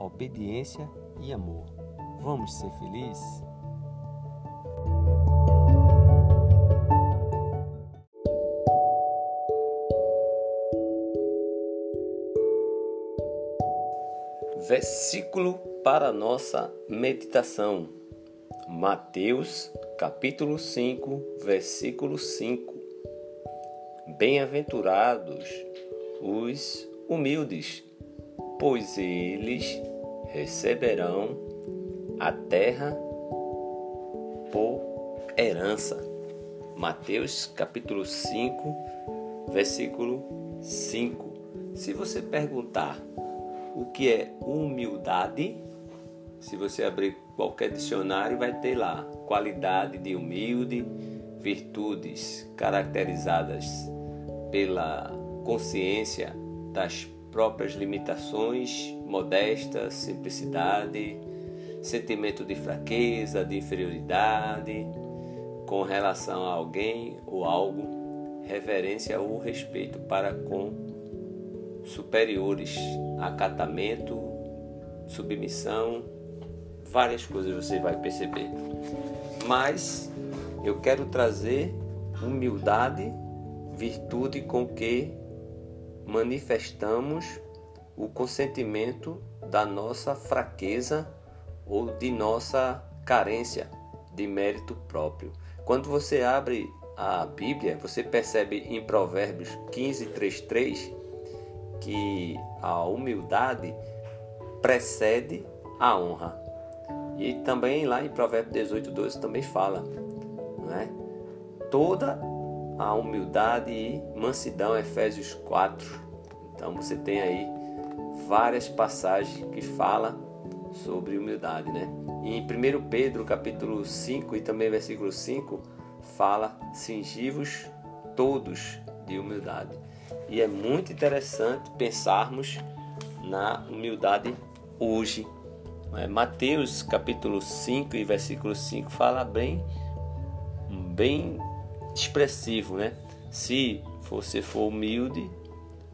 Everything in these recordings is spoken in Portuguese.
obediência e amor. Vamos ser felizes? Versículo para nossa meditação. Mateus, capítulo 5, versículo 5. Bem-aventurados os humildes, pois eles receberão a terra por herança. Mateus capítulo 5, versículo 5. Se você perguntar o que é humildade, se você abrir qualquer dicionário, vai ter lá qualidade de humilde, virtudes caracterizadas pela consciência das próprias limitações, modesta, simplicidade, sentimento de fraqueza, de inferioridade com relação a alguém ou algo, reverência ou respeito para com superiores, acatamento, submissão, várias coisas você vai perceber. Mas eu quero trazer humildade, virtude com que manifestamos o consentimento da nossa fraqueza ou de nossa carência de mérito próprio. Quando você abre a Bíblia, você percebe em Provérbios 15, 3, 3 que a humildade precede a honra. E também lá em Provérbios 18, 12 também fala, não é? Toda a humildade e mansidão, Efésios 4. Então você tem aí várias passagens que fala sobre humildade, né? Em 1 Pedro, capítulo 5 e também versículo 5, fala cingivos todos de humildade. E é muito interessante pensarmos na humildade hoje. É, Mateus capítulo 5 e versículo 5 fala bem, bem expressivo, né? Se você for humilde,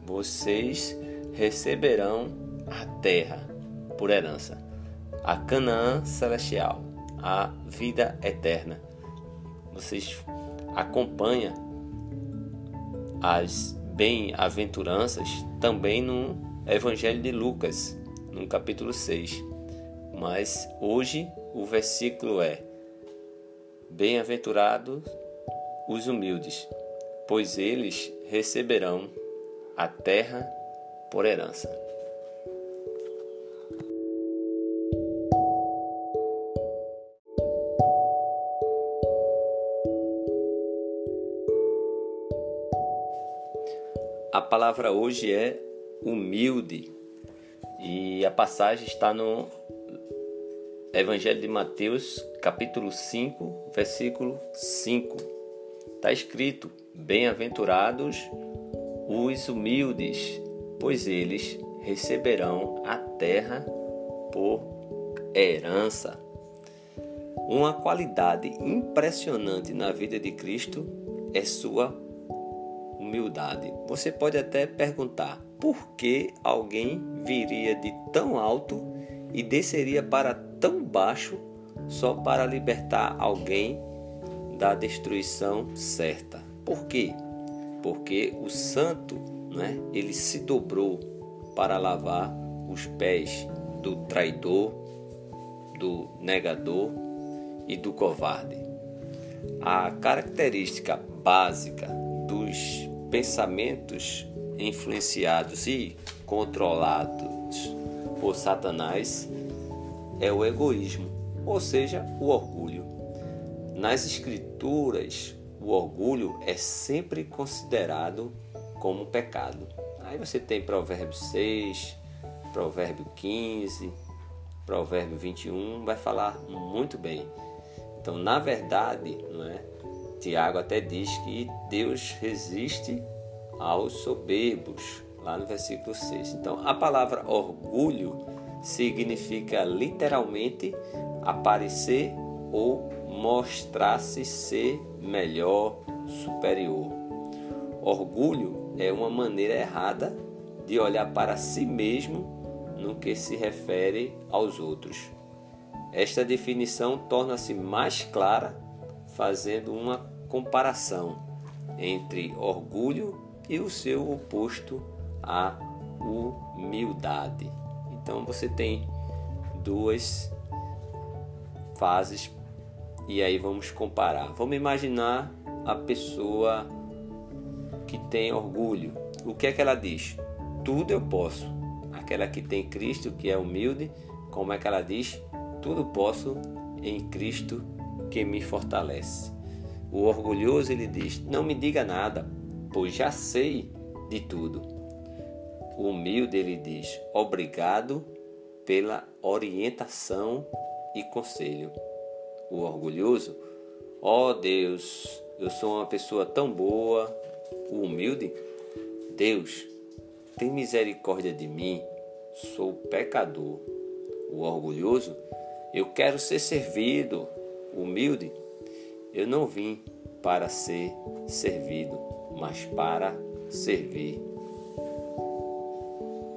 vocês receberão a terra por herança, a Canaã celestial, a vida eterna. Vocês acompanham as bem-aventuranças também no Evangelho de Lucas, no capítulo 6. Mas hoje o versículo é: Bem-aventurados os humildes, pois eles receberão a terra por herança. A palavra hoje é humilde e a passagem está no Evangelho de Mateus, capítulo 5, versículo 5 Está escrito: Bem-aventurados os humildes, pois eles receberão a terra por herança. Uma qualidade impressionante na vida de Cristo é sua humildade. Você pode até perguntar por que alguém viria de tão alto e desceria para tão baixo só para libertar alguém da destruição certa. Por quê? Porque o santo, né, ele se dobrou para lavar os pés do traidor, do negador e do covarde. A característica básica dos pensamentos influenciados e controlados por Satanás é o egoísmo, ou seja, o orgulho. Nas Escrituras, o orgulho é sempre considerado como pecado. Aí você tem Provérbio 6, Provérbio 15, Provérbio 21, vai falar muito bem. Então, na verdade, não é? Tiago até diz que Deus resiste aos soberbos, lá no versículo 6. Então, a palavra orgulho significa literalmente aparecer ou mostrar-se ser melhor, superior. Orgulho é uma maneira errada de olhar para si mesmo no que se refere aos outros. Esta definição torna-se mais clara fazendo uma comparação entre orgulho e o seu oposto, a humildade. Então você tem duas fases e aí vamos comparar. Vamos imaginar a pessoa que tem orgulho. O que é que ela diz? Tudo eu posso. Aquela que tem Cristo, que é humilde, como é que ela diz? Tudo posso em Cristo que me fortalece. O orgulhoso ele diz: Não me diga nada, pois já sei de tudo. O humilde ele diz: Obrigado pela orientação e conselho. O orgulhoso, ó oh Deus, eu sou uma pessoa tão boa. O humilde, Deus, tem misericórdia de mim, sou pecador. O orgulhoso, eu quero ser servido. Humilde, eu não vim para ser servido, mas para servir.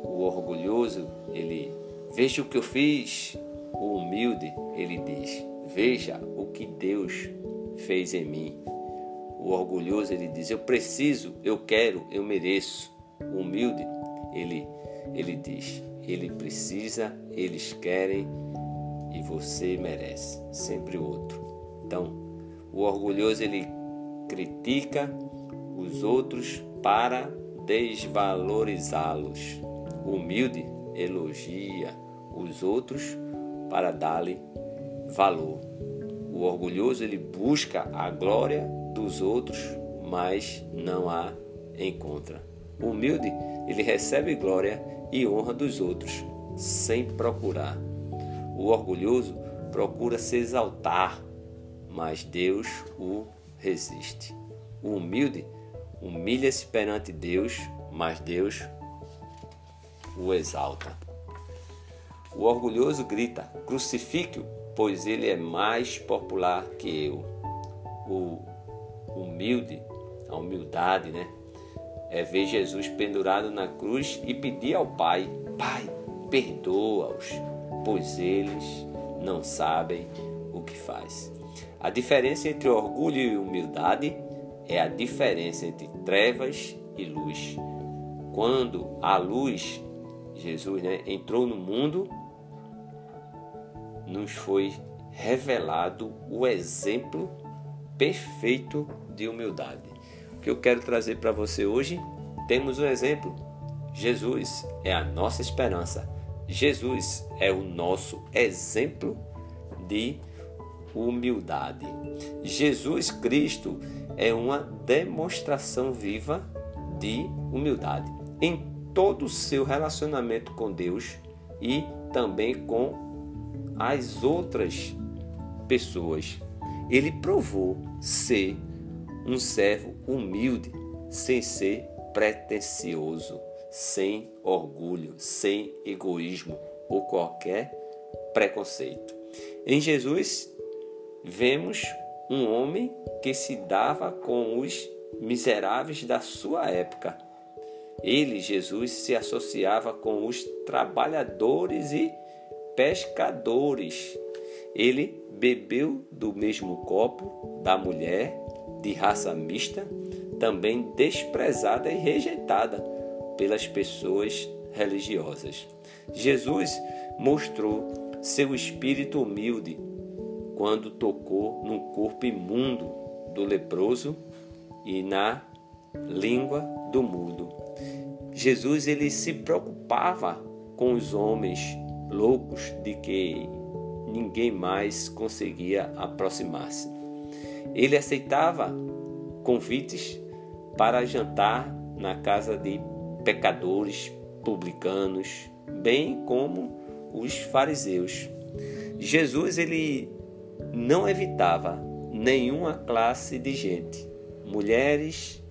O orgulhoso, ele veja o que eu fiz. O humilde, ele diz: Veja o que Deus fez em mim. O orgulhoso, ele diz: Eu preciso, eu quero, eu mereço. O humilde, ele, ele diz: Ele precisa, eles querem e você merece. Sempre o outro. Então, o orgulhoso, ele critica os outros para desvalorizá-los. O humilde elogia os outros para dar-lhe valor. O orgulhoso ele busca a glória dos outros, mas não a encontra. O humilde ele recebe glória e honra dos outros sem procurar. O orgulhoso procura se exaltar, mas Deus o resiste. O humilde humilha-se perante Deus, mas Deus o exalta. O orgulhoso grita: crucifique-o, pois ele é mais popular que eu. O humilde, a humildade, né? É ver Jesus pendurado na cruz e pedir ao Pai: Pai, perdoa-os, pois eles não sabem o que faz. A diferença entre orgulho e humildade é a diferença entre trevas e luz. Quando a luz, Jesus, né, entrou no mundo, nos foi revelado o exemplo perfeito de humildade. O que eu quero trazer para você hoje, temos um exemplo. Jesus é a nossa esperança. Jesus é o nosso exemplo de humildade. Jesus Cristo é uma demonstração viva de humildade em todo o seu relacionamento com Deus e também com as outras pessoas. Ele provou ser um servo humilde, sem ser pretensioso, sem orgulho, sem egoísmo ou qualquer preconceito. Em Jesus, vemos um homem que se dava com os miseráveis da sua época. Ele, Jesus, se associava com os trabalhadores e pescadores. Ele bebeu do mesmo copo da mulher de raça mista, também desprezada e rejeitada pelas pessoas religiosas. Jesus mostrou seu espírito humilde quando tocou no corpo imundo do leproso e na língua do mudo. Jesus ele se preocupava com os homens loucos de que ninguém mais conseguia aproximar-se. Ele aceitava convites para jantar na casa de pecadores, publicanos, bem como os fariseus. Jesus ele não evitava nenhuma classe de gente. Mulheres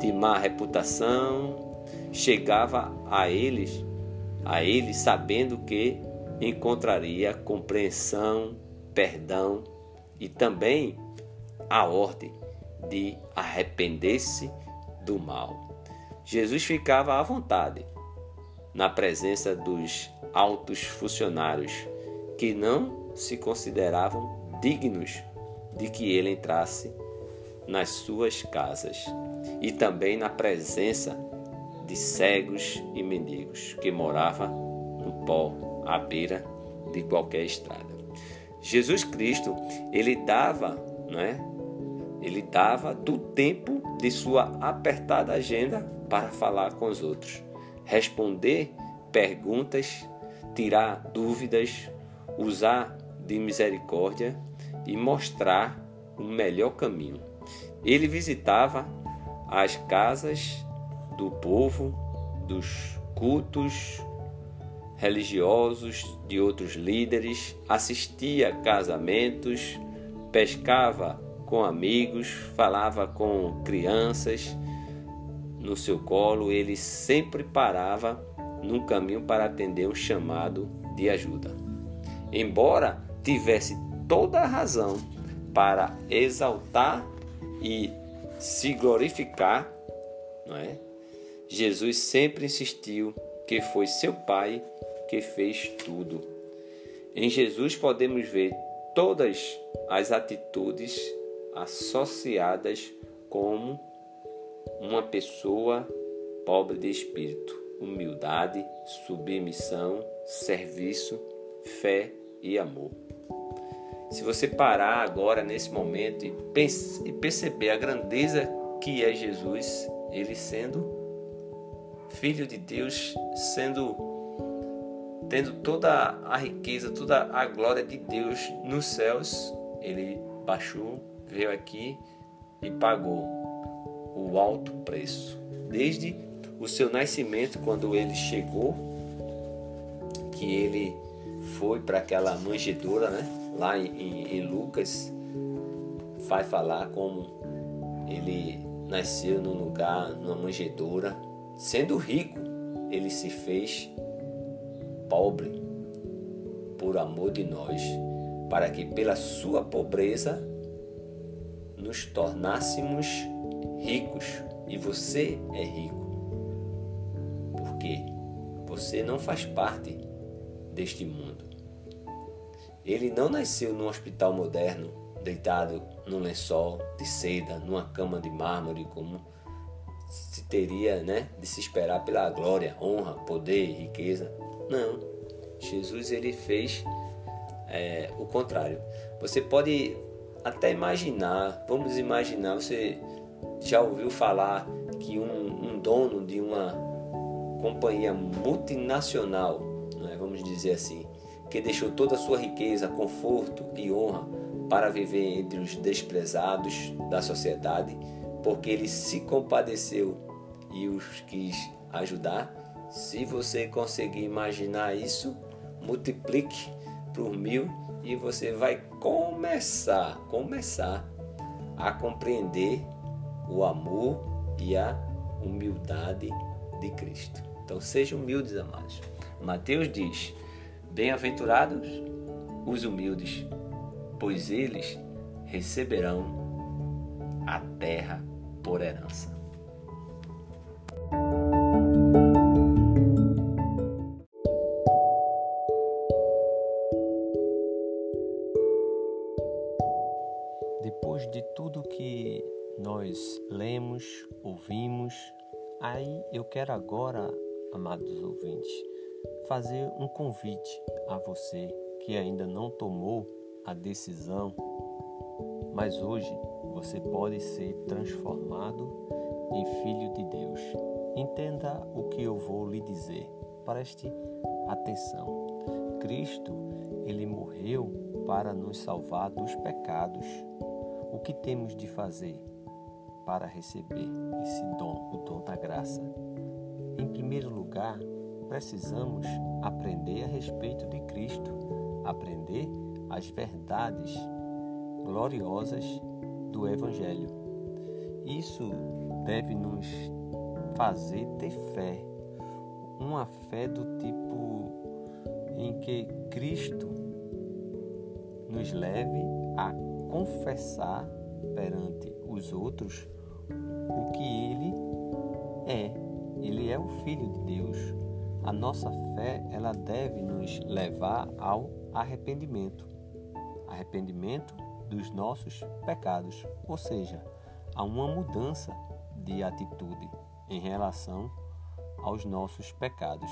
de má reputação chegava a eles, a ele sabendo que encontraria compreensão, perdão e também a ordem de arrepender-se do mal. Jesus ficava à vontade na presença dos altos funcionários que não se consideravam dignos de que ele entrasse nas suas casas e também na presença de cegos e mendigos que moravam no pó à beira de qualquer estrada. Jesus Cristo, ele dava, não é? Ele dava do tempo de sua apertada agenda para falar com os outros, responder perguntas, tirar dúvidas, usar de misericórdia e mostrar o melhor caminho. Ele visitava as casas do povo, dos cultos religiosos de outros líderes, assistia casamentos, pescava com amigos, falava com crianças no seu colo, ele sempre parava no caminho para atender um chamado de ajuda. Embora tivesse toda a razão para exaltar e se glorificar, não é? Jesus sempre insistiu que foi seu Pai que fez tudo. Em Jesus podemos ver todas as atitudes associadas como uma pessoa pobre de espírito, humildade, submissão, serviço, fé e amor. Se você parar agora nesse momento e, perceber a grandeza que é Jesus, ele sendo filho de Deus, sendo tendo toda a riqueza, toda a glória de Deus nos céus, ele baixou, veio aqui e pagou o alto preço. Desde o seu nascimento, quando ele chegou, que ele foi para aquela manjedoura, né? Lá em, em, Lucas, vai falar como ele nasceu num lugar, numa manjedoura, sendo rico, ele se fez pobre por amor de nós, para que pela sua pobreza nos tornássemos ricos. E você é rico. Porque você não faz parte deste mundo. Ele não nasceu num hospital moderno, deitado num lençol de seda, numa cama de mármore, como se teria né, de se esperar pela glória, honra, poder, riqueza. Não. Jesus ele fez é, o contrário. Você pode até imaginar, vamos imaginar, você já ouviu falar que um, um dono de uma companhia multinacional vamos dizer assim, que deixou toda a sua riqueza, conforto e honra para viver entre os desprezados da sociedade, porque ele se compadeceu e os quis ajudar. Se você conseguir imaginar isso, multiplique por mil e você vai começar, começar a compreender o amor e a humildade de Cristo. Então sejam humildes, amados. Mateus diz: Bem-aventurados os humildes, pois eles receberão a terra por herança. Depois de tudo que nós lemos, ouvimos, aí eu quero agora, amados ouvintes, fazer um convite a você que ainda não tomou a decisão, mas hoje você pode ser transformado em filho de Deus. Entenda o que eu vou lhe dizer. Preste atenção. Cristo, ele morreu para nos salvar dos pecados. O que temos de fazer para receber esse dom, o dom da graça? Em primeiro lugar, precisamos aprender a respeito de Cristo, aprender as verdades gloriosas do Evangelho. Isso deve nos fazer ter fé, uma fé do tipo em que Cristo nos leve a confessar perante os outros o que Ele é. Ele é o Filho de Deus. A nossa fé ela deve nos levar ao arrependimento. Arrependimento dos nossos pecados, ou seja, a uma mudança de atitude em relação aos nossos pecados.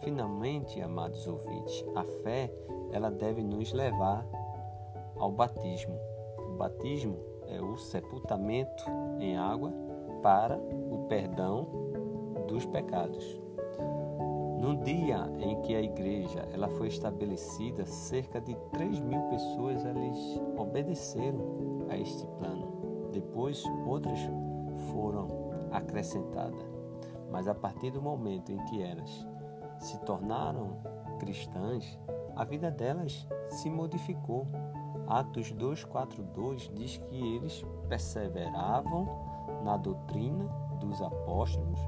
Finalmente, amados ouvintes, a fé ela deve nos levar ao batismo. O batismo é o sepultamento em água para o perdão dos pecados. No dia em que a igreja ela foi estabelecida, cerca de 3 mil pessoas eles obedeceram a este plano. Depois, outras foram acrescentadas. Mas a partir do momento em que elas se tornaram cristãs, a vida delas se modificou. Atos 2:42 diz que eles perseveravam na doutrina dos apóstolos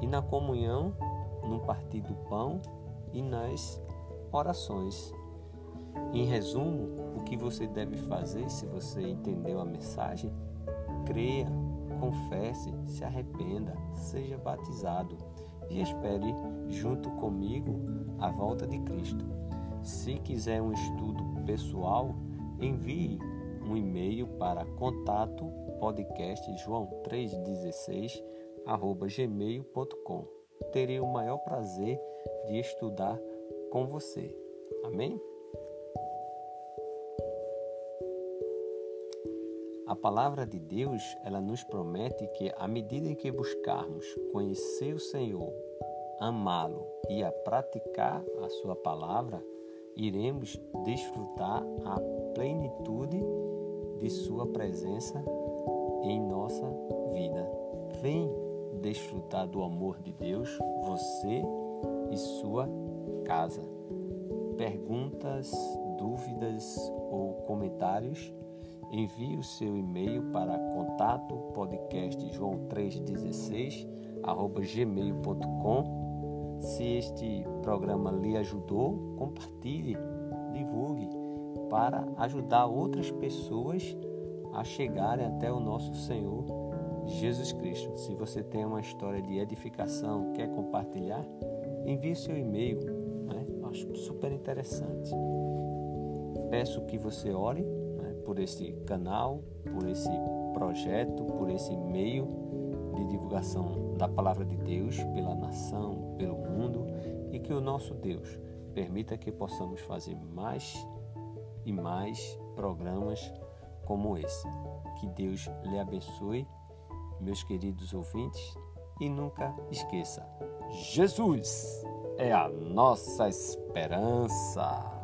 e na comunhão no partir do pão e nas orações. Em resumo, o que você deve fazer se você entendeu a mensagem? Creia, confesse, se arrependa, seja batizado e espere junto comigo a volta de Cristo. Se quiser um estudo pessoal, envie um e-mail para contato podcast joão 316 gmail.com terei o maior prazer de estudar com você. Amém? A palavra de Deus, ela nos promete que à medida em que buscarmos conhecer o Senhor, amá-lo e a praticar a sua palavra, iremos desfrutar a plenitude de sua presença em nossa vida. Vem desfrutar do amor de Deus, você e sua casa. Perguntas, dúvidas ou comentários? Envie o seu e-mail para contato podcast joão 316 gmail.com. Se este programa lhe ajudou, compartilhe, divulgue para ajudar outras pessoas a chegarem até o nosso Senhor Jesus Cristo. Se você tem uma história de edificação, quer compartilhar, envie seu e-mail. Né? Acho super interessante. Peço que você ore né, por esse canal, por esse projeto, por esse meio de divulgação da palavra de Deus pela nação, pelo mundo e que o nosso Deus permita que possamos fazer mais e mais programas como esse. Que Deus lhe abençoe meus queridos ouvintes, e nunca esqueça: Jesus é a nossa esperança.